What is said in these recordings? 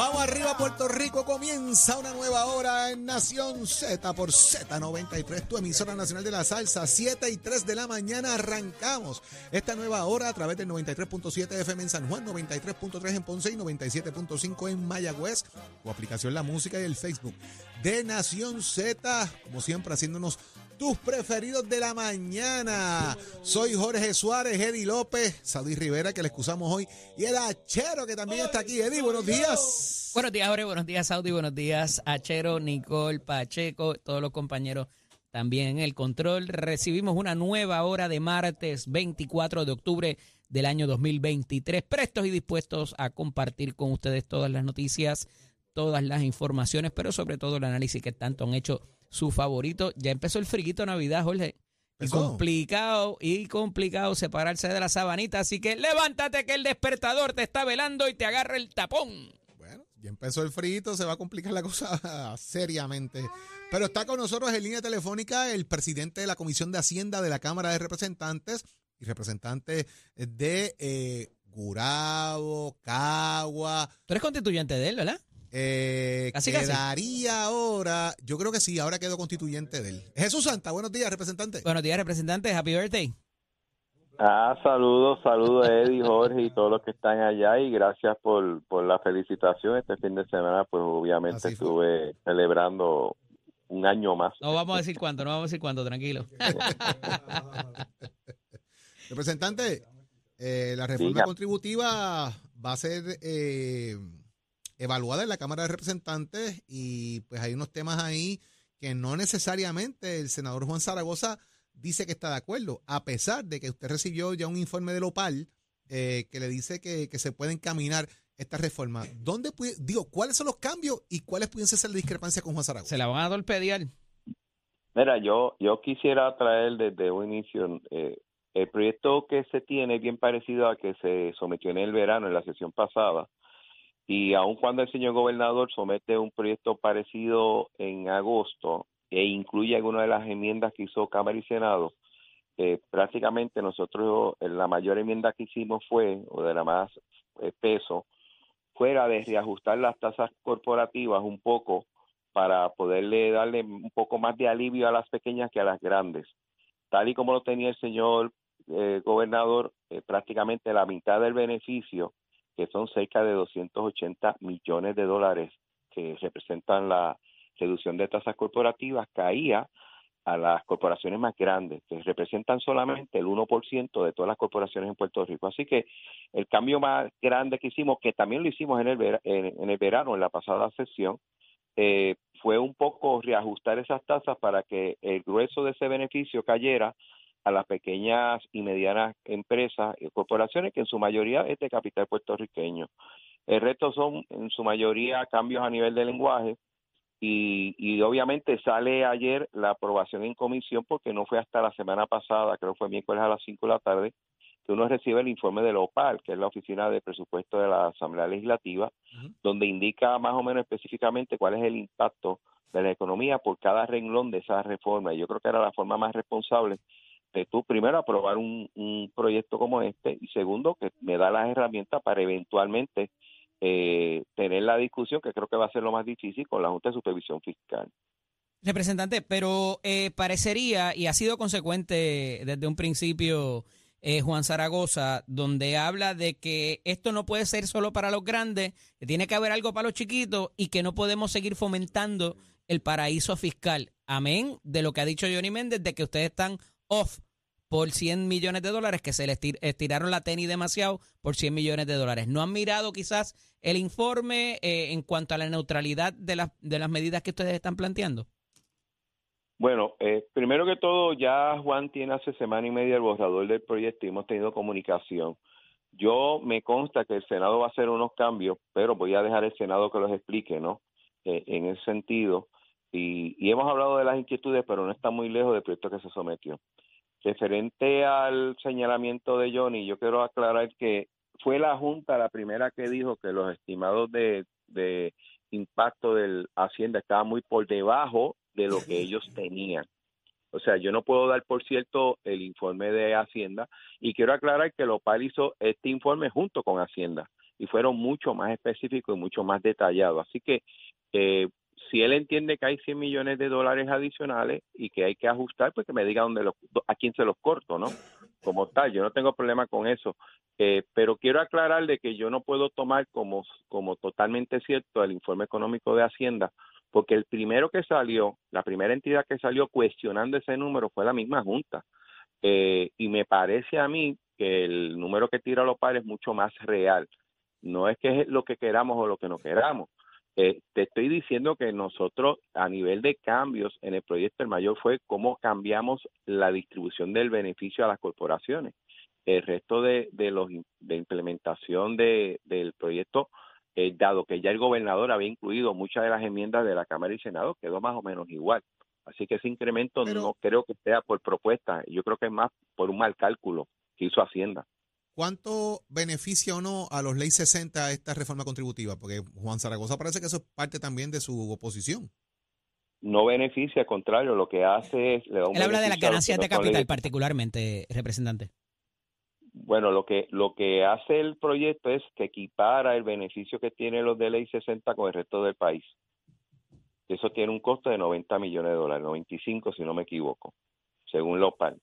Vamos arriba, Puerto Rico. Comienza una nueva hora en Nación Z por Z93, tu emisora nacional de la salsa. 7 y 3 de la mañana arrancamos esta nueva hora a través del 93.7 FM en San Juan, 93.3 en Ponce y 97.5 en Mayagüez. Tu aplicación La Música y el Facebook de Nación Z. Como siempre, haciéndonos tus preferidos de la mañana. Soy Jorge Suárez, Eddie López, Saudi Rivera, que le excusamos hoy, y el Achero, que también está aquí. Eddie, buenos días. Buenos días, Jorge. Buenos días, Saudi. Buenos días, Achero, Nicole, Pacheco, todos los compañeros también en el control. Recibimos una nueva hora de martes 24 de octubre del año 2023, prestos y dispuestos a compartir con ustedes todas las noticias, todas las informaciones, pero sobre todo el análisis que tanto han hecho su favorito. Ya empezó el friquito de Navidad, Jorge. Y complicado, y complicado separarse de la sabanita. Así que levántate que el despertador te está velando y te agarra el tapón. Bueno, ya empezó el frito, se va a complicar la cosa seriamente. Pero está con nosotros en línea telefónica el presidente de la Comisión de Hacienda de la Cámara de Representantes y representante de eh, Gurabo, Cagua. Tú eres constituyente de él, ¿verdad? Eh, Casi, casi. quedaría ahora, yo creo que sí, ahora quedó constituyente de él. Jesús Santa, buenos días, representante. Buenos días, representante. Happy birthday. Ah, saludos, saludos Eddie, Jorge y todos los que están allá y gracias por, por la felicitación. Este fin de semana, pues obviamente estuve celebrando un año más. No vamos a decir cuánto, no vamos a decir cuánto, tranquilo. Representante, eh, la reforma Diga. contributiva va a ser eh, evaluada en la Cámara de Representantes y pues hay unos temas ahí que no necesariamente el senador Juan Zaragoza dice que está de acuerdo, a pesar de que usted recibió ya un informe del OPAL eh, que le dice que, que se pueden caminar estas reformas. ¿Dónde, digo, cuáles son los cambios y cuáles pueden ser la discrepancia con Juan Zaragoza? Se la van a torpedear. Mira, yo, yo quisiera traer desde un inicio, eh, el proyecto que se tiene es bien parecido a que se sometió en el verano, en la sesión pasada, y aun cuando el señor gobernador somete un proyecto parecido en agosto e incluye algunas de las enmiendas que hizo Cámara y Senado, eh, prácticamente nosotros eh, la mayor enmienda que hicimos fue, o de la más eh, peso, fuera de reajustar las tasas corporativas un poco para poderle darle un poco más de alivio a las pequeñas que a las grandes. Tal y como lo tenía el señor eh, gobernador, prácticamente la mitad del beneficio, que son cerca de 280 millones de dólares que representan la reducción de tasas corporativas, caía a las corporaciones más grandes, que representan solamente el 1% de todas las corporaciones en Puerto Rico. Así que el cambio más grande que hicimos, que también lo hicimos en el, en el verano, en la pasada sesión, eh, fue un poco reajustar esas tasas para que el grueso de ese beneficio cayera a las pequeñas y medianas empresas y corporaciones que en su mayoría es de capital puertorriqueño. El resto son en su mayoría cambios a nivel de lenguaje y, y obviamente sale ayer la aprobación en comisión porque no fue hasta la semana pasada, creo que fue miércoles a las 5 de la tarde, que uno recibe el informe de la OPAL, que es la Oficina de Presupuesto de la Asamblea Legislativa, donde indica más o menos específicamente cuál es el impacto de la economía por cada renglón de esa reforma. Yo creo que era la forma más responsable tú, primero, aprobar un, un proyecto como este y segundo, que me da las herramientas para eventualmente eh, tener la discusión, que creo que va a ser lo más difícil, con la Junta de Supervisión Fiscal. Representante, pero eh, parecería, y ha sido consecuente desde un principio eh, Juan Zaragoza, donde habla de que esto no puede ser solo para los grandes, que tiene que haber algo para los chiquitos y que no podemos seguir fomentando el paraíso fiscal. Amén de lo que ha dicho Johnny Méndez, de que ustedes están off por 100 millones de dólares, que se les estir- estiraron la tenis demasiado por 100 millones de dólares. ¿No han mirado quizás el informe eh, en cuanto a la neutralidad de, las de las medidas que ustedes están planteando? Bueno, eh, primero que todo, ya Juan tiene hace semana y media el borrador del proyecto y hemos tenido comunicación. Yo me consta que el Senado va a hacer unos cambios, pero voy a dejar el Senado que los explique, ¿no? Eh, en ese sentido. Y, y hemos hablado de las inquietudes, pero no está muy lejos del proyecto que se sometió. Referente al señalamiento de Johnny, yo quiero aclarar que fue la Junta la primera que dijo que los estimados de, de impacto de Hacienda estaban muy por debajo de lo que ellos tenían. O sea, yo no puedo dar por cierto el informe de Hacienda y quiero aclarar que Lopal hizo este informe junto con Hacienda y fueron mucho más específicos y mucho más detallados. Así que eh, si él entiende que hay 100 millones de dólares adicionales y que hay que ajustar, pues que me diga dónde los, a quién se los corto, ¿no? Como tal, yo no tengo problema con eso. Eh, pero quiero aclararle que yo no puedo tomar como, como totalmente cierto el informe económico de Hacienda, porque el primero que salió, la primera entidad que salió cuestionando ese número fue la misma Junta. Eh, y me parece a mí que el número que tira los padres es mucho más real. No es que es lo que queramos o lo que no queramos. Eh, te estoy diciendo que nosotros, a nivel de cambios en el proyecto, el mayor fue cómo cambiamos la distribución del beneficio a las corporaciones. El resto de, de los de implementación de, del proyecto, eh, dado que ya el gobernador había incluido muchas de las enmiendas de la Cámara y Senado, quedó más o menos igual. Así que ese incremento Pero- no creo que sea por propuesta, yo creo que es más por un mal cálculo que hizo Hacienda. ¿Cuánto beneficia o no a los ley 60 esta reforma contributiva? Porque Juan Zaragoza parece que eso es parte también de su oposición. No beneficia, al contrario, lo que hace es... Le da un Él habla de las ganancias de capital particularmente, representante. Bueno, lo que lo que hace el proyecto es que equipara el beneficio que tienen los de ley 60 con el resto del país. Eso tiene un costo de 90 millones de dólares, 95 si no me equivoco, según Lopal.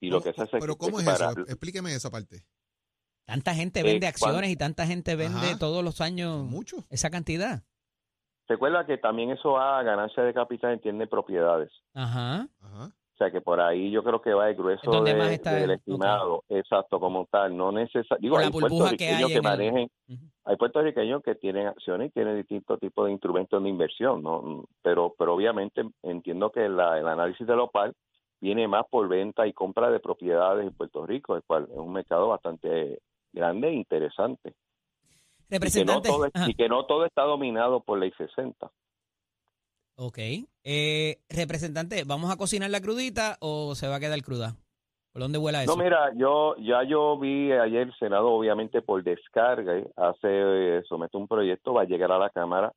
Y lo que se hace Pero ¿cómo es eso? Explíqueme esa parte. Tanta gente Eh, vende ¿cuán- acciones y tanta gente vende Ajá. todos los años Mucho. esa cantidad. Recuerda que también eso va a ganancia de capital, entiende propiedades. Ajá. Ajá. O sea que por ahí yo creo que va el grueso de- más está del el- estimado, exacto, como tal. No necesariamente. Digo, hay burbuja que hay puertorriqueños que, el- manejen, hay puertorriqueños que tienen acciones y tienen distintos tipos de instrumentos de inversión, ¿no? Pero, pero obviamente entiendo que la- el análisis de Lopal viene más por venta y compra de propiedades en Puerto Rico, el cual es un mercado bastante grande e interesante. Y que, no Representante. todo, y que no todo está dominado por ley 60. Ok. Eh, representante, ¿vamos a cocinar la crudita o se va a quedar cruda? ¿Por dónde vuela eso? No, mira, yo ya yo vi ayer el Senado, obviamente por descarga, ¿eh? hace eh, somete un proyecto, va a llegar a la Cámara.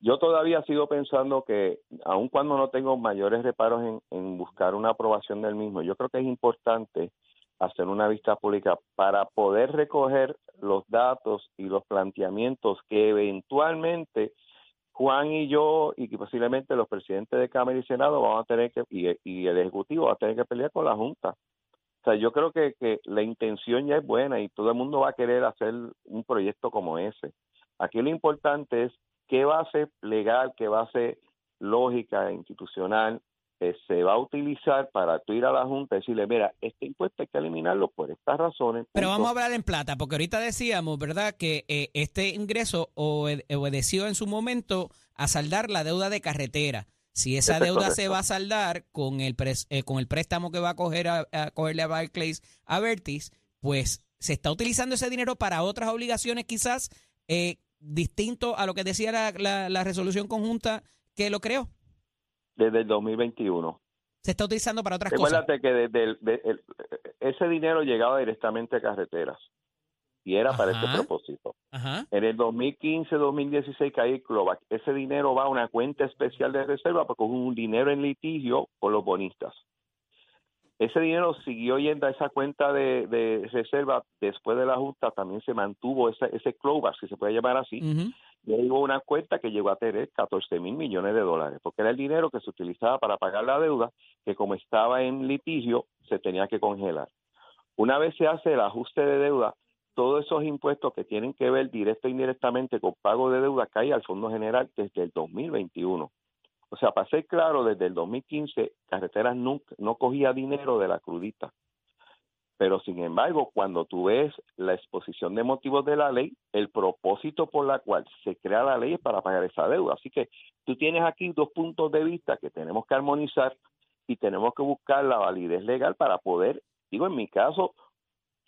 Yo todavía sigo pensando que, aun cuando no tengo mayores reparos en, en buscar una aprobación del mismo, yo creo que es importante hacer una vista pública para poder recoger los datos y los planteamientos que eventualmente Juan y yo y posiblemente los presidentes de Cámara y Senado vamos a tener que y, y el ejecutivo va a tener que pelear con la Junta. O sea, yo creo que, que la intención ya es buena y todo el mundo va a querer hacer un proyecto como ese. Aquí lo importante es qué base legal, qué base lógica, institucional eh, se va a utilizar para tú ir a la Junta y decirle, mira, este impuesto hay que eliminarlo por estas razones. Pero vamos a hablar en plata, porque ahorita decíamos, ¿verdad?, que eh, este ingreso obe- obedeció en su momento a saldar la deuda de carretera. Si esa es deuda se va a saldar con el, pres- eh, con el préstamo que va a coger a, a cogerle a Barclays a Vertis, pues se está utilizando ese dinero para otras obligaciones quizás eh, distinto a lo que decía la, la- la resolución conjunta que lo creó. Desde el 2021. Se está utilizando para otras cosas. Recuérdate que desde el- de- el- ese dinero llegaba directamente a carreteras y era para ese propósito. Ajá. En el 2015-2016 cae Clovac. Ese dinero va a una cuenta especial de reserva porque hubo un dinero en litigio por los bonistas. Ese dinero siguió yendo a esa cuenta de, de reserva después de la justa, también se mantuvo ese, ese Clovac, si se puede llamar así. Y ahí hubo una cuenta que llegó a tener 14 mil millones de dólares, porque era el dinero que se utilizaba para pagar la deuda, que como estaba en litigio, se tenía que congelar. Una vez se hace el ajuste de deuda, todos esos impuestos que tienen que ver directo e indirectamente con pago de deuda caen al Fondo General desde el 2021. O sea, para ser claro, desde el 2015, Carreteras nunca, no cogía dinero de la crudita. Pero sin embargo, cuando tú ves la exposición de motivos de la ley, el propósito por la cual se crea la ley es para pagar esa deuda. Así que tú tienes aquí dos puntos de vista que tenemos que armonizar y tenemos que buscar la validez legal para poder, digo, en mi caso,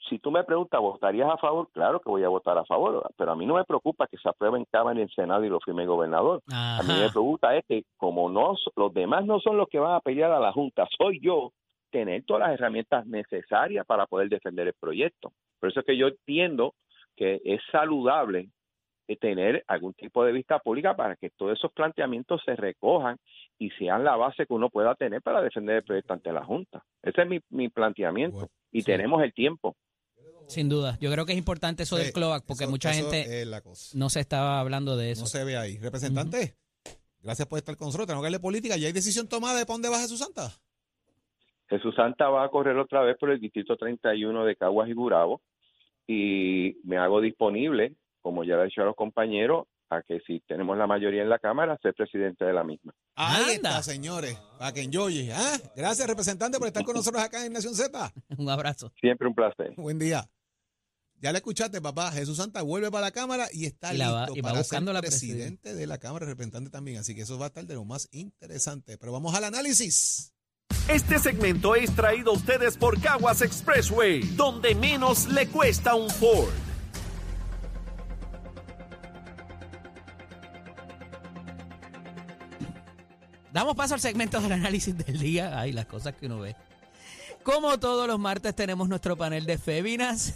si tú me preguntas, ¿votarías a favor? Claro que voy a votar a favor, pero a mí no me preocupa que se apruebe en Cámara y en Senado y lo firme el gobernador. A mí me preocupa es que como no los demás no son los que van a pelear a la Junta, soy yo tener todas las herramientas necesarias para poder defender el proyecto. Por eso es que yo entiendo que es saludable eh, tener algún tipo de vista pública para que todos esos planteamientos se recojan y sean la base que uno pueda tener para defender el proyecto ante la Junta. Ese es mi, mi planteamiento. Bueno, y sí. tenemos el tiempo. Sin duda. Yo creo que es importante eso del Sí, CLOAC porque eso- mucha eso gente no se estaba hablando de eso. No se ve ahí. Representante, gracias por estar con nosotros. Tenemos que darle política. ¿Ya hay decisión tomada de para dónde va Jesús Santa? Jesús Santa va a correr otra vez por el distrito 31 de Caguas y Gurabo y me hago disponible, como ya le he dicho a los compañeros, a que si tenemos la mayoría en la Cámara, ser presidente de la misma. Ahí Anda. está, señores. Para que enjoye. ¿ah? Gracias, representante, por estar con nosotros acá en Nación Z. Un abrazo. Siempre un placer. Buen día. Ya le escuchaste, papá. Jesús Santa vuelve para la Cámara y está Y la va- listo y va para buscando ser la presidente de la Cámara, representante también. Así que eso va a estar de lo más interesante. Pero vamos al análisis. Este segmento es traído a ustedes por Caguas Expressway, donde menos le cuesta un Ford. Damos paso al segmento del análisis del día. Ay, las cosas que uno ve. Como todos los martes tenemos nuestro panel de féminas.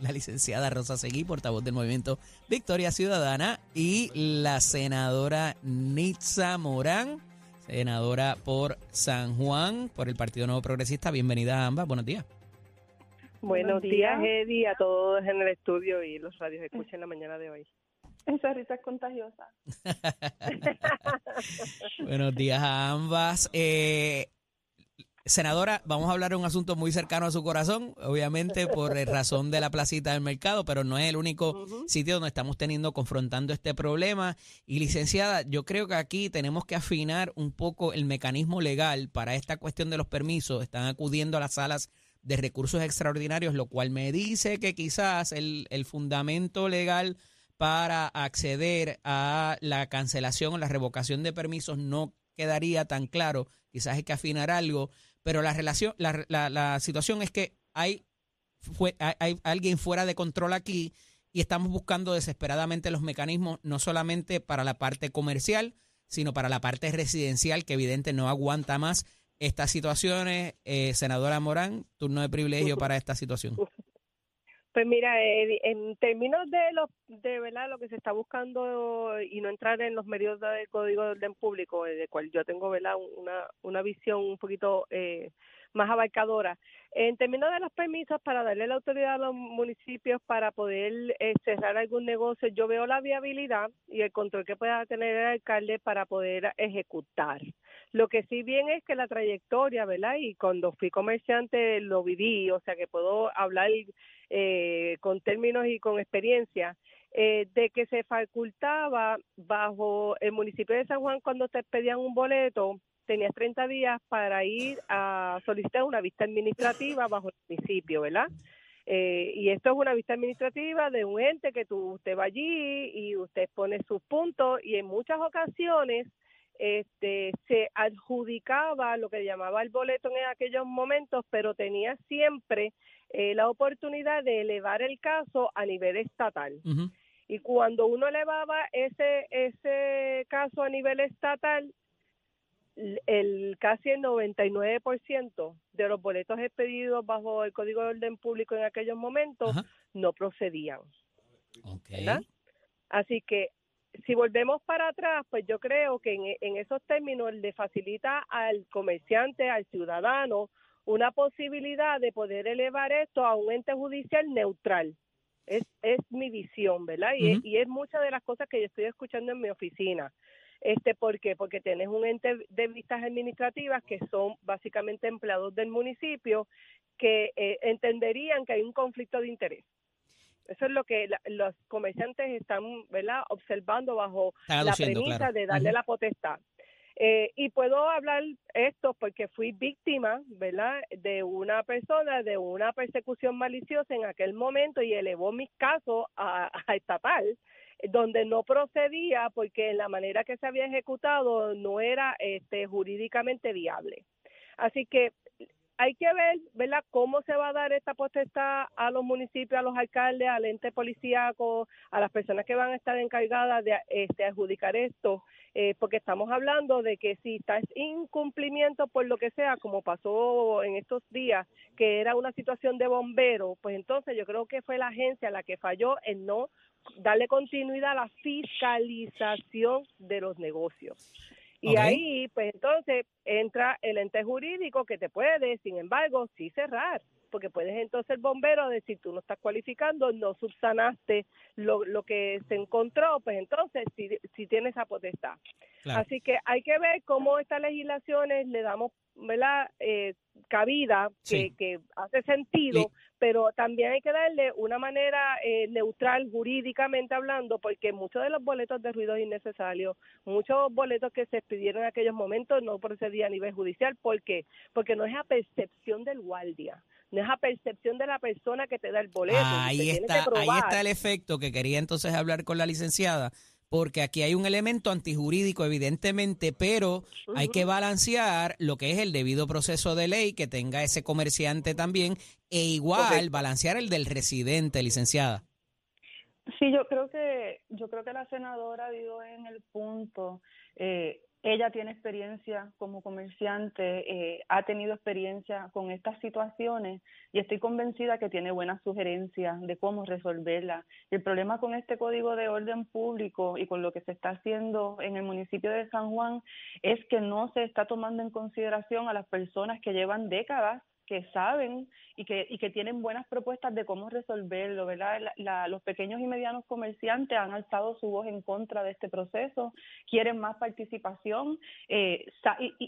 La licenciada Rosa Seguí, portavoz del movimiento Victoria Ciudadana, y la senadora Nitza Morán, senadora por San Juan, por el Partido Nuevo Progresista. Bienvenida a ambas. Buenos días. Buenos días, Eddie, a todos en el estudio y los radios escuchen en la mañana de hoy. Esa risa es contagiosa. Buenos días a ambas. Eh, senadora, vamos a hablar de un asunto muy cercano a su corazón, obviamente por razón de la placita del mercado, pero no es el único sitio donde estamos teniendo, confrontando este problema. Y licenciada, yo creo que aquí tenemos que afinar un poco el mecanismo legal para esta cuestión de los permisos. Están acudiendo a las salas de recursos extraordinarios, lo cual me dice que quizás el, el fundamento legal para acceder a la cancelación o la revocación de permisos no quedaría tan claro. Quizás hay que afinar algo, pero la relación, la, la- la situación es que hay, fue, hay, hay alguien fuera de control aquí y estamos buscando desesperadamente los mecanismos, no solamente para la parte comercial, sino para la parte residencial, que evidente no aguanta más estas situaciones. Eh, senadora Morán, turno de privilegio para esta situación. Pues mira, Eddie, en términos de lo, de verdad lo que se está buscando y no entrar en los medios del Código de Orden Público, eh, de cual yo tengo verdad una, una visión un poquito eh, más abarcadora. En términos de los permisos para darle la autoridad a los municipios para poder eh, cerrar algún negocio, yo veo la viabilidad y el control que pueda tener el alcalde para poder ejecutar. Lo que sí bien es que la trayectoria, ¿verdad? Y cuando fui comerciante lo viví, o sea que puedo hablar eh, con términos y con experiencia, eh, de que se facultaba bajo el municipio de San Juan cuando te pedían un boleto, tenías 30 días para ir a solicitar una vista administrativa bajo el municipio, ¿verdad? Eh, y esto es una vista administrativa de un ente que tú, usted va allí y usted pone sus puntos y en muchas ocasiones este, se adjudicaba lo que llamaba el boleto en aquellos momentos, pero tenía siempre eh, la oportunidad de elevar el caso a nivel estatal. Y cuando uno elevaba ese, ese caso a nivel estatal, el casi el 99% de los boletos expedidos bajo el Código de Orden Público en aquellos momentos no procedían. Ok. ¿verdad? Así que si volvemos para atrás, pues yo creo que en, en esos términos le facilita al comerciante, al ciudadano, una posibilidad de poder elevar esto a un ente judicial neutral. Es, es mi visión, ¿verdad? Y, es- Ujú. y es muchas de las cosas que yo estoy escuchando en mi oficina. Este, ¿Por qué? Porque tienes un ente de vistas administrativas que son básicamente empleados del municipio que eh, entenderían que hay un conflicto de interés. Eso es lo que la- los comerciantes están ¿verdad? observando bajo la premisa claro. de darle la potestad. Eh, y puedo hablar esto porque fui víctima, ¿verdad?, de una persona, de una persecución maliciosa en aquel momento y elevó mis casos a, a estatal donde no procedía porque la manera que se había ejecutado no era este, jurídicamente viable. Así que hay que ver, ¿verdad?, cómo se va a dar esta potestad a los municipios, a los alcaldes, al ente policíaco, a las personas que van a estar encargadas de este, adjudicar esto, eh, porque estamos hablando de que si está incumplimiento por lo que sea, como pasó en estos días, que era una situación de bombero, pues entonces yo creo que fue la agencia la que falló en no darle continuidad a la fiscalización de los negocios. Y ahí, pues entonces entra el ente jurídico que te puede, sin embargo, sí cerrar, porque puedes entonces el bombero decir tú no estás cualificando, no subsanaste lo, lo que se encontró, pues entonces sí, sí tiene esa potestad. Claro. Así que hay que ver cómo estas legislaciones le damos ¿verdad? Eh, cabida que, Sí. que hace sentido, pero también hay que darle una manera eh, neutral jurídicamente hablando, porque muchos de los boletos de ruidos innecesarios, muchos boletos que se expidieron en aquellos momentos no procedían a nivel judicial, ¿por qué? Porque no es a percepción del guardia, no es a percepción de la persona que te da el boleto. Ahí está, ahí está el efecto que quería entonces hablar con la licenciada, porque aquí hay un elemento antijurídico, evidentemente, pero hay que balancear lo que es el debido proceso de ley que tenga ese comerciante también, e igual balancear el del residente, licenciada. Sí, yo creo que yo creo que la senadora dio en el punto. eh, ella tiene experiencia como comerciante, eh, ha tenido experiencia con estas situaciones y estoy convencida que tiene buenas sugerencias de cómo resolverlas. El problema con este código de orden público y con lo que se está haciendo en el municipio de San Juan es que no se está tomando en consideración a las personas que llevan décadas que saben y que, y que tienen buenas propuestas de cómo resolverlo, ¿verdad? La- la- los pequeños y medianos comerciantes han alzado su voz en contra de este proceso, quieren más participación eh,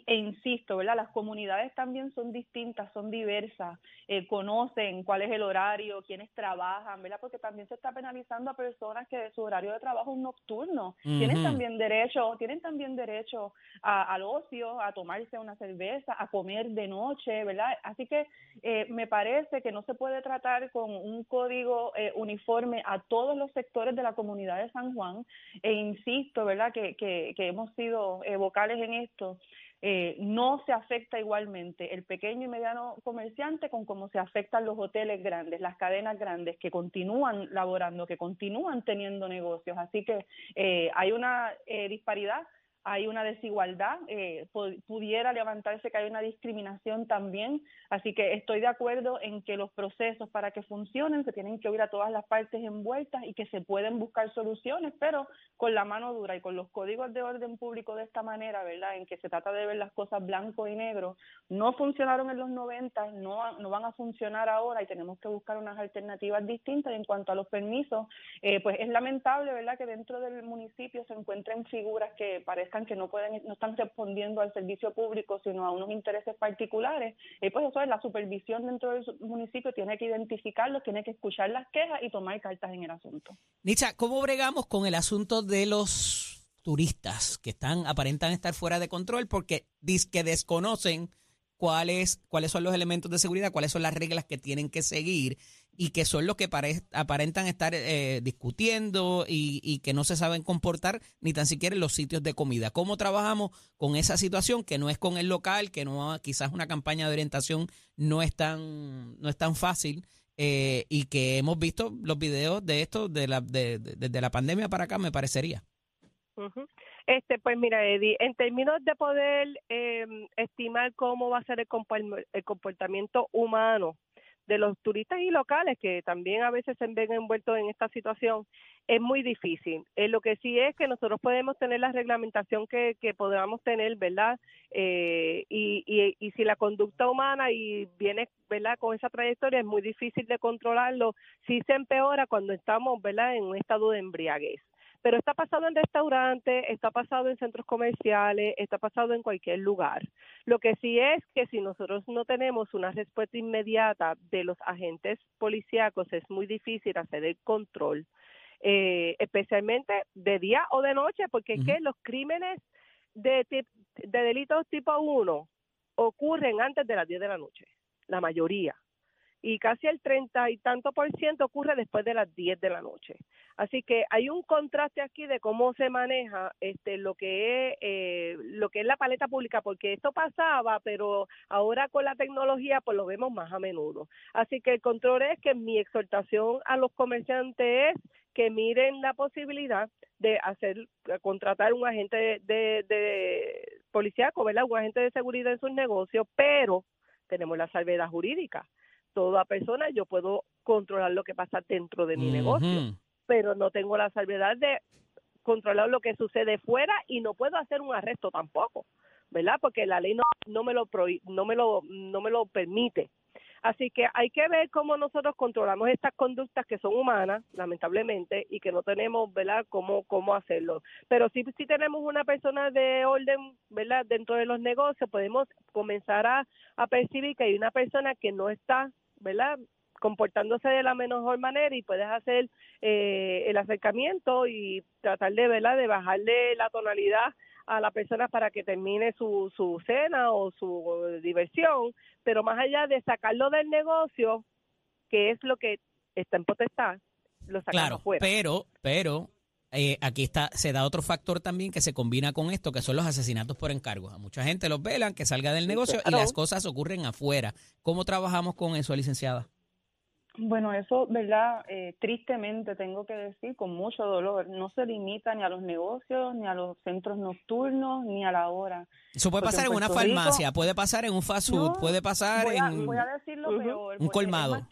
e insisto, ¿verdad? Las comunidades también son distintas, son diversas, eh, conocen cuál es el horario, quiénes trabajan, ¿verdad? Porque también se está penalizando a personas que su horario de trabajo es nocturno, tienen también derecho, tienen también derecho a- al ocio, a tomarse una cerveza, a comer de noche, ¿verdad? Así que eh, me parece que no se puede tratar con un código eh, uniforme a todos los sectores de la comunidad de San Juan e insisto, ¿verdad? Que, que, que hemos sido eh, vocales en esto. eh, no se afecta igualmente el pequeño y mediano comerciante con cómo se afectan los hoteles grandes, las cadenas grandes que continúan laborando, que continúan teniendo negocios. Así que eh, hay una eh, disparidad hay una desigualdad, eh, pu- pudiera levantarse que hay una discriminación también, así que estoy de acuerdo en que los procesos para que funcionen se tienen que oír a todas las partes envueltas y que se pueden buscar soluciones, pero con la mano dura y con los códigos de orden público de esta manera, ¿verdad? En que se trata de ver las cosas blanco y negro, no funcionaron en los 90, no, no van a funcionar ahora y tenemos que buscar unas alternativas distintas. En cuanto a los permisos, eh, pues es lamentable, ¿verdad?, que dentro del municipio se encuentren figuras que que no pueden, no están respondiendo al servicio público, sino a unos intereses particulares. Eh, pues eso es la supervisión dentro del municipio, tiene que identificarlos, tiene que escuchar las quejas y tomar cartas en el asunto. Nicha, ¿cómo bregamos con el asunto de los turistas que están aparentan estar fuera de control porque que desconocen cuáles cuáles son los elementos de seguridad, cuáles son las reglas que tienen que seguir y que son los que pare- aparentan estar eh, discutiendo y, que no se saben comportar ni tan siquiera en los sitios de comida. ¿Cómo trabajamos con esa situación que no es con el local, que no quizás una campaña de orientación no es tan no es tan fácil? eh, y que hemos visto los videos de esto de la, de, de- desde la pandemia para acá, me parecería. Ujú. Este, pues mira, Eddie, en términos de poder eh, estimar cómo va a ser el, compor- el comportamiento humano de los turistas y locales que también a veces se ven envueltos en esta situación, es muy difícil. Eh, lo que sí es que nosotros podemos tener la reglamentación que, que podamos tener, ¿verdad? Eh, y si la conducta humana y viene, ¿verdad? Con esa trayectoria es muy difícil de controlarlo, sí se empeora cuando estamos, ¿verdad? En un estado de embriaguez pero está pasado en restaurantes, está pasado en centros comerciales, está pasado en cualquier lugar. Lo que sí es que si nosotros no tenemos una respuesta inmediata de los agentes policíacos, es muy difícil hacer el control, eh, especialmente de día o de noche, porque es que los crímenes de, de delitos tipo 1 ocurren antes de las 10 de la noche, la mayoría. Y casi el 30 y tanto por ciento ocurre después de las 10 de la noche. Así que hay un contraste aquí de cómo se maneja este lo que es eh, lo que es la paleta pública, porque esto pasaba, pero ahora con la tecnología pues lo vemos más a menudo. Así que el control es que mi exhortación a los comerciantes es que miren la posibilidad de hacer contratar un agente de, de, de ¿verdad? Un agente de seguridad en sus negocios, pero tenemos la salvedad jurídica. Toda persona yo puedo controlar lo que pasa dentro de mi negocio pero no tengo la salvedad de controlar lo que sucede fuera y no puedo hacer un arresto tampoco, ¿verdad? Porque la ley no, no me lo no me lo no me lo permite. Así que hay que ver cómo nosotros controlamos estas conductas que son humanas, lamentablemente, y que no tenemos, ¿verdad?, cómo, cómo hacerlo. Pero sí, sí tenemos una persona de orden, ¿verdad?, dentro de los negocios, podemos comenzar a, a percibir que hay una persona que no está, ¿verdad?, comportándose de la mejor manera y puedes hacer eh, el acercamiento y tratar de verdad de bajarle la tonalidad a la persona para que termine su, su cena o su diversión, pero más allá de sacarlo del negocio, que es lo que está en potestad, lo sacamos Claro, fuera. pero, pero eh, aquí está, se da otro factor también que se combina con esto, que son los asesinatos por encargo. A mucha gente los velan, que salga del negocio y las cosas ocurren afuera. ¿Cómo trabajamos con eso, licenciada? Bueno, eso, ¿verdad? Eh, tristemente tengo que decir, con mucho dolor, no se limita ni a los negocios, ni a los centros nocturnos, ni a la hora. Eso puede Porque pasar en en una farmacia, puede pasar en un fast food, No, puede pasar voy a, en... voy a decirlo Ujú. peor. Un es colmado. más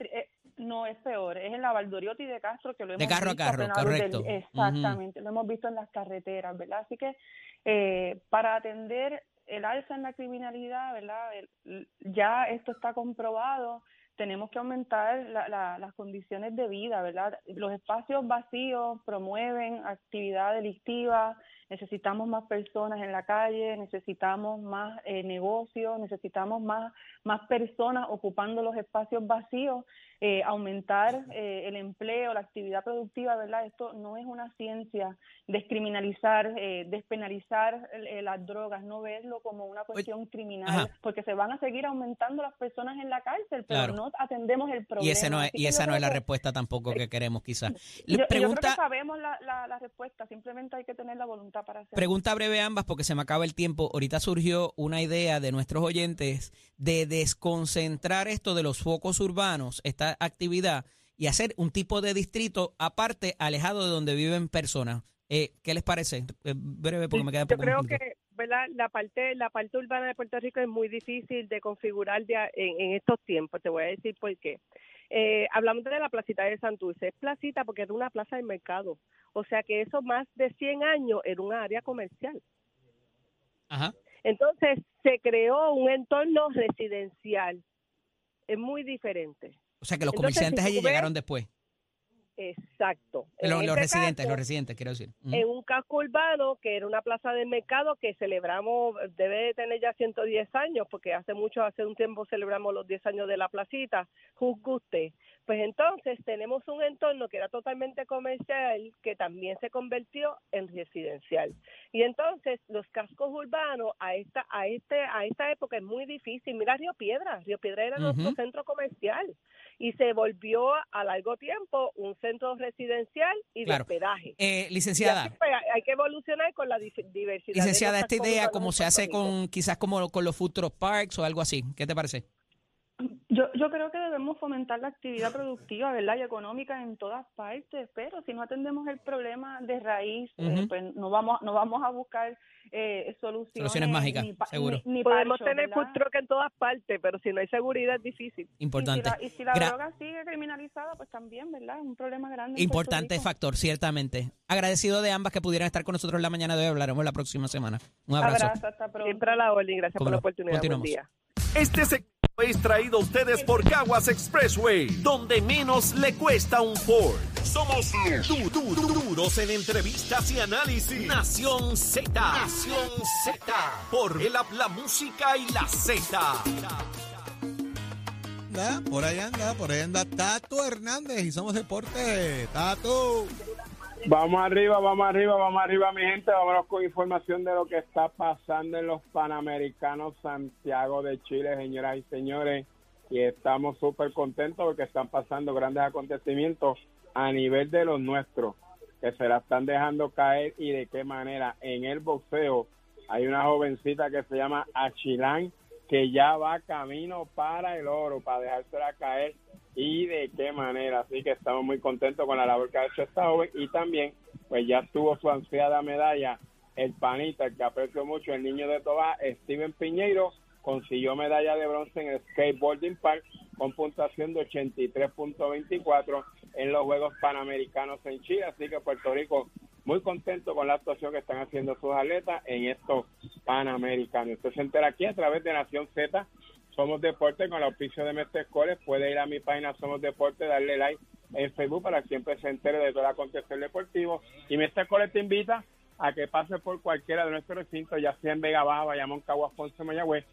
no, es peor. Es en la Valdoriotti de Castro que lo hemos De carro a carro, correcto. exactamente. Lo hemos visto en las carreteras, ¿verdad? Así que eh, para atender el alza en la criminalidad, ¿verdad? El- ya esto está comprobado. Tenemos que aumentar la- la- las condiciones de vida, ¿verdad? Los espacios vacíos promueven actividad delictiva, necesitamos más personas en la calle, necesitamos más eh, negocios, necesitamos más, más personas ocupando los espacios vacíos, eh, aumentar eh, el empleo, la actividad productiva, ¿verdad? Esto no es una ciencia, descriminalizar, eh, despenalizar eh, las drogas, no verlo como una cuestión criminal, ajá. porque se van a seguir aumentando las personas en la cárcel, pero Claro. no atendemos el problema. Y, ese no es, y esa no es la que- respuesta tampoco que queremos quizás. yo, yo creo Pregunta, que sabemos la, la, la respuesta, simplemente hay que tener la voluntad para hacerlo. Pregunta breve ambas porque se me acaba el tiempo. Ahorita surgió una idea de nuestros oyentes de desconcentrar esto de los focos urbanos, esta actividad, y hacer un tipo de distrito aparte, alejado de donde viven personas. Eh, ¿Qué les parece? Eh, breve porque me queda Yo creo que ¿verdad? la parte la parte urbana de Puerto Rico es muy difícil de configurar de en, en estos tiempos. Te voy a decir por qué. Eh, hablamos de la placita de Santurce. Es placita porque era una plaza de mercado. O sea que eso más de 100 años era un área comercial. Ajá. Entonces se creó un entorno residencial. Es muy diferente. O sea que los Entonces, comerciantes si allí ves- llegaron después. Exacto. Los, los este residentes, caso, los residentes, quiero decir. En un casco urbano que era una plaza de mercado que celebramos, debe de tener ya 110 años, porque hace mucho, hace un tiempo celebramos los 10 años de la placita, juzgue usted. Pues entonces tenemos un entorno que era totalmente comercial, que también se convirtió en residencial. Y entonces los cascos urbanos a esta, a este, a esta época es muy difícil. Mira Río Piedra, Río Piedra era nuestro centro comercial y se volvió a largo tiempo un centro residencial y Claro. de hospedaje. Eh, licenciada, así, pues, hay que evolucionar con la diversidad. licenciada, esta idea como se hace con quizás como con los futuros parks o algo así. ¿Qué te parece? Yo, yo creo que debemos fomentar la actividad productiva, ¿verdad? Y económica en todas partes, pero si no atendemos el problema de raíz, eh, pues no vamos, no vamos a buscar eh, soluciones. Soluciones mágicas, ni pa- seguro. Ni, ni Podemos tener food truck en todas partes, pero si no hay seguridad es difícil. Importante. Y si la, y si la Gra- droga sigue criminalizada, pues también, ¿verdad? Es un problema grande. Importante factor, ciertamente. Agradecido de ambas que pudieran estar con nosotros la mañana de hoy. Hablaremos la próxima semana. Un abrazo. Abrazo, hasta pronto. Siempre a la orden. Gracias por la oportunidad. Buen Continuamos. día. Este segmento es traído a ustedes por Caguas Expressway, donde menos le cuesta un Ford. Somos du- du- du- duros en entrevistas y análisis. Nación Z. Nación Z. Por el La Música y la Z. Por ahí anda, por ahí anda Tato Hernández y somos deporte. Tato. Vamos arriba, vamos arriba, vamos arriba, mi gente. Vámonos con información de lo que está pasando en los Panamericanos Santiago de Chile, señoras y señores. Y estamos súper contentos porque están pasando grandes acontecimientos a nivel de los nuestros, que se la están dejando caer y de qué manera. En el boxeo hay una jovencita que se llama Achilán, que ya va camino para el oro, para dejársela caer y de qué manera. Así que estamos muy contentos con la labor que ha hecho esta joven y también pues ya tuvo su ansiada medalla el panita, el que aprecio mucho, el niño de Toba, Steven Piñeiro, consiguió medalla de bronce en el Skateboarding Park con puntuación de 83.24 en los Juegos Panamericanos en Chile. Así que Puerto Rico muy contento con la actuación que están haciendo sus atletas en estos Panamericanos. Usted se entera aquí a través de Nación Z, Somos Deporte, con el auspicio de Mestre Escoles. Puede ir a mi página Somos Deporte, darle like en Facebook para que siempre se entere de todo el acontecer deportivo. Y Mestre Escoles te invita a que pase por cualquiera de nuestros recintos, ya sea en Vega Baja, Bayamón, Caguas, Ponce, Mayagüez,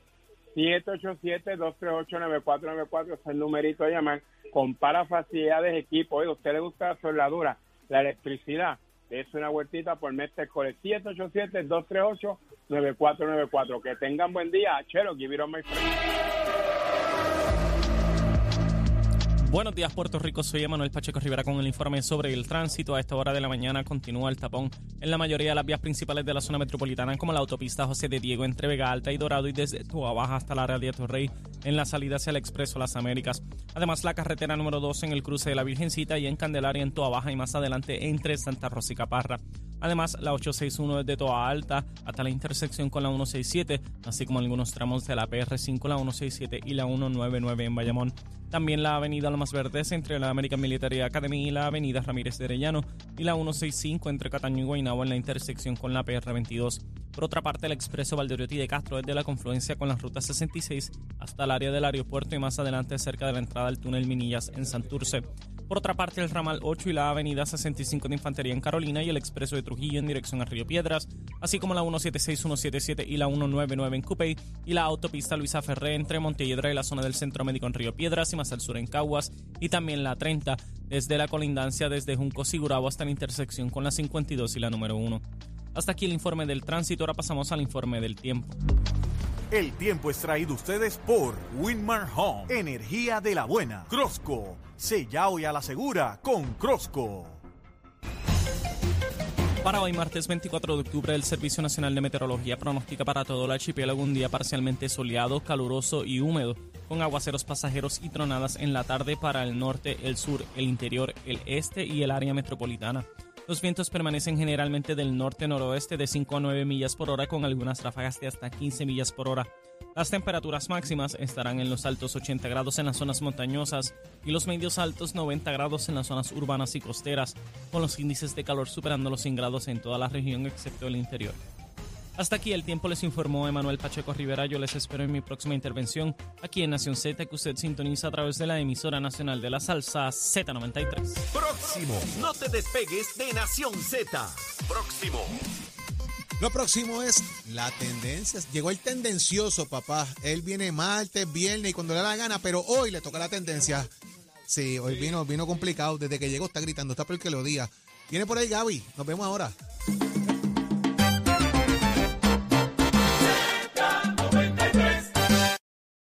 787-238-9494 es el numerito a llamar. Compara facilidades, equipo. Oye, ¿a usted le gusta la soldadura, la electricidad? Es una vueltita por Mestre Core 787-238-9494. Que tengan buen día. Chero, give it. Buenos días, Puerto Rico. Soy Emanuel Pacheco Rivera con el informe sobre el tránsito. A esta hora de la mañana continúa el tapón en la mayoría de las vías principales de la zona metropolitana, como la autopista José de Diego entre Vega Alta y Dorado y desde Tua Baja hasta la área de Torrey en la salida hacia el Expreso Las Américas. Además, la carretera número 2 en el cruce de la Virgencita y en Candelaria en Toa Baja y más adelante entre Santa Rosa y Caparra. Además, la 861 desde Toa Alta hasta la intersección con la 167, así como algunos tramos de la PR5, la 167 y la 199 en Bayamón. También la avenida Lomas Verdes entre la American Military Academy y la avenida Ramírez de Arellano y la 165 entre Cataño y Guaynabo en la intersección con la PR22. Por otra parte, el expreso Valderiotti de Castro desde la confluencia con la ruta 66 hasta el área del aeropuerto y más adelante cerca de la entrada del túnel Minillas en Santurce. Por otra parte, el ramal 8 y la avenida 65 de Infantería en Carolina y el expreso de Trujillo en dirección a Río Piedras, así como la 176, 177 y la 199 en Cupey y la autopista Luisa Ferré entre Montelledra y la zona del Centro Médico en Río Piedras y más al sur en Caguas y también la 30 desde la colindancia desde Junco Sigurabo hasta la intersección con la 52 y la número 1. Hasta aquí el informe del tránsito, ahora pasamos al informe del tiempo. El tiempo es traído ustedes por Winmar Home, energía de la buena. Crosco, sella hoy a la segura con Crosco. Para hoy, martes 24 de octubre, el Servicio Nacional de Meteorología pronostica para todo el archipiélago un día parcialmente soleado, caluroso y húmedo, con aguaceros pasajeros y tronadas en la tarde para el norte, el sur, el interior, el este y el área metropolitana. Los vientos permanecen generalmente del norte-noroeste de 5 a 9 millas por hora con algunas ráfagas de hasta 15 millas por hora. Las temperaturas máximas estarán en los altos 80 grados en las zonas montañosas y los medios altos 90 grados en las zonas urbanas y costeras, con los índices de calor superando los 100 grados en toda la región excepto el interior. Hasta aquí el tiempo les informó Emanuel Pacheco Rivera. Yo les espero en mi próxima intervención aquí en Nación Z que usted sintoniza a través de la emisora nacional de la salsa Z93. Próximo. No te despegues de Nación Z. Próximo. Lo próximo es la tendencia. Llegó el tendencioso, papá. Él viene martes, viernes y cuando le da la gana, pero hoy le toca la tendencia. Sí, hoy vino, vino complicado. Desde que llegó está gritando, está peor que lo diga. Viene por ahí Gaby. Nos vemos ahora.